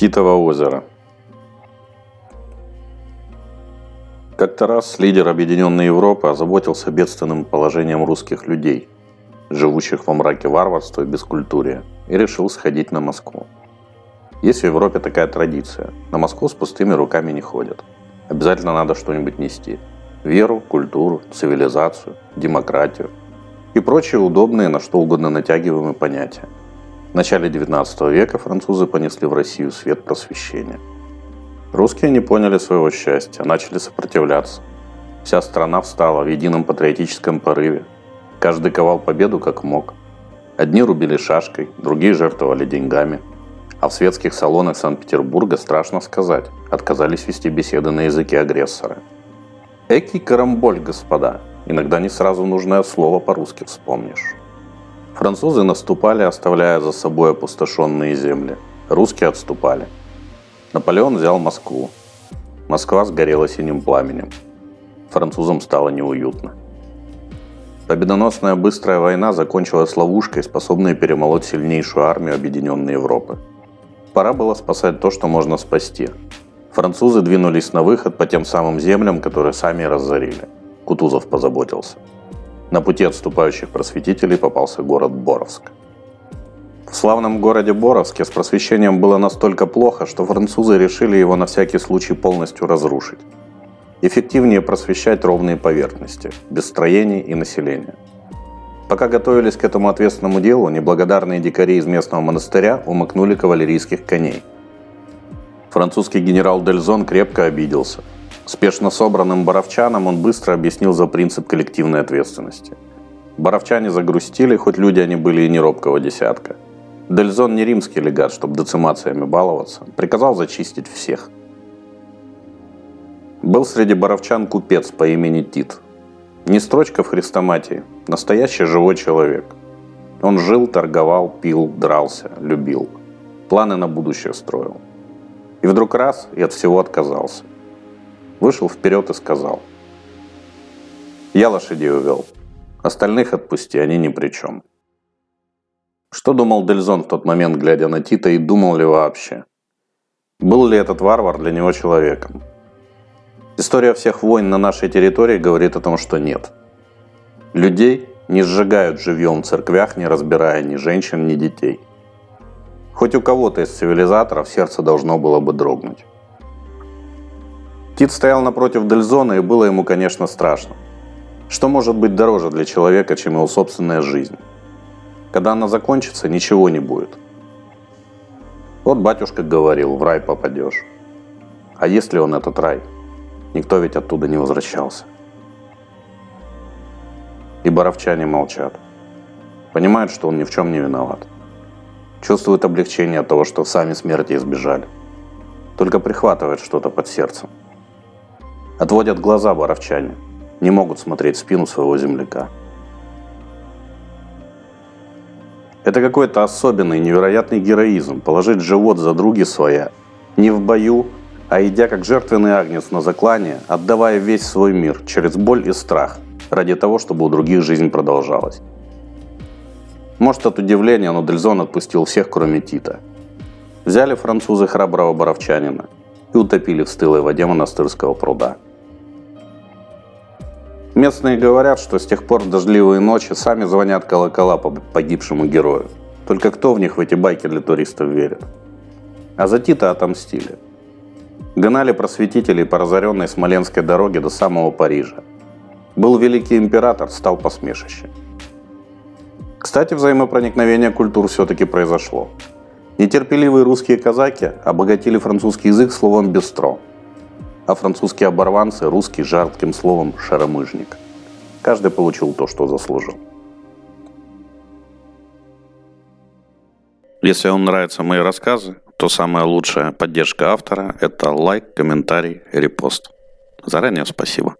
Титово озеро. Как-то раз лидер Объединенной Европы озаботился бедственным положением русских людей, живущих во мраке варварства и бескультурия, и решил сходить на Москву. Есть в Европе такая традиция. На Москву с пустыми руками не ходят. Обязательно надо что-нибудь нести. Веру, культуру, цивилизацию, демократию и прочие удобные на что угодно натягиваемые понятия – в начале XIX века французы понесли в Россию свет просвещения. Русские не поняли своего счастья, начали сопротивляться. Вся страна встала в едином патриотическом порыве. Каждый ковал победу как мог. Одни рубили шашкой, другие жертвовали деньгами. А в светских салонах Санкт-Петербурга, страшно сказать, отказались вести беседы на языке агрессора. Экий карамболь, господа. Иногда не сразу нужное слово по-русски вспомнишь. Французы наступали, оставляя за собой опустошенные земли. Русские отступали. Наполеон взял Москву. Москва сгорела синим пламенем. Французам стало неуютно. Победоносная быстрая война закончилась ловушкой, способной перемолоть сильнейшую армию Объединенной Европы. Пора было спасать то, что можно спасти. Французы двинулись на выход по тем самым землям, которые сами разорили. Кутузов позаботился. На пути отступающих просветителей попался город Боровск. В славном городе Боровске с просвещением было настолько плохо, что французы решили его на всякий случай полностью разрушить. Эффективнее просвещать ровные поверхности, без строений и населения. Пока готовились к этому ответственному делу, неблагодарные дикари из местного монастыря умыкнули кавалерийских коней. Французский генерал Дельзон крепко обиделся – Спешно собранным боровчанам он быстро объяснил за принцип коллективной ответственности. Боровчане загрустили, хоть люди они были и не робкого десятка. Дельзон не римский легат, чтобы децимациями баловаться. Приказал зачистить всех. Был среди боровчан купец по имени Тит. Не строчка в хрестоматии, настоящий живой человек. Он жил, торговал, пил, дрался, любил. Планы на будущее строил. И вдруг раз и от всего отказался – вышел вперед и сказал. «Я лошадей увел. Остальных отпусти, они ни при чем». Что думал Дельзон в тот момент, глядя на Тита, и думал ли вообще? Был ли этот варвар для него человеком? История всех войн на нашей территории говорит о том, что нет. Людей не сжигают живьем в церквях, не разбирая ни женщин, ни детей. Хоть у кого-то из цивилизаторов сердце должно было бы дрогнуть. Тит стоял напротив Дельзона, и было ему, конечно, страшно. Что может быть дороже для человека, чем его собственная жизнь? Когда она закончится, ничего не будет. Вот батюшка говорил, в рай попадешь. А если он этот рай? Никто ведь оттуда не возвращался. И боровчане молчат. Понимают, что он ни в чем не виноват. Чувствуют облегчение от того, что сами смерти избежали. Только прихватывает что-то под сердцем. Отводят глаза боровчане. Не могут смотреть в спину своего земляка. Это какой-то особенный, невероятный героизм. Положить живот за други своя. Не в бою, а идя как жертвенный агнец на заклание, отдавая весь свой мир через боль и страх, ради того, чтобы у других жизнь продолжалась. Может, от удивления, но Дельзон отпустил всех, кроме Тита. Взяли французы храброго боровчанина и утопили в стылой воде монастырского пруда. Местные говорят, что с тех пор дождливые ночи сами звонят колокола по погибшему герою. Только кто в них в эти байки для туристов верит? А за Тита отомстили. Гнали просветителей по разоренной Смоленской дороге до самого Парижа. Был великий император, стал посмешище. Кстати, взаимопроникновение культур все-таки произошло. Нетерпеливые русские казаки обогатили французский язык словом «бестро», а французские оборванцы – русский жарким словом «шаромыжник». Каждый получил то, что заслужил. Если вам нравятся мои рассказы, то самая лучшая поддержка автора – это лайк, комментарий, репост. Заранее спасибо.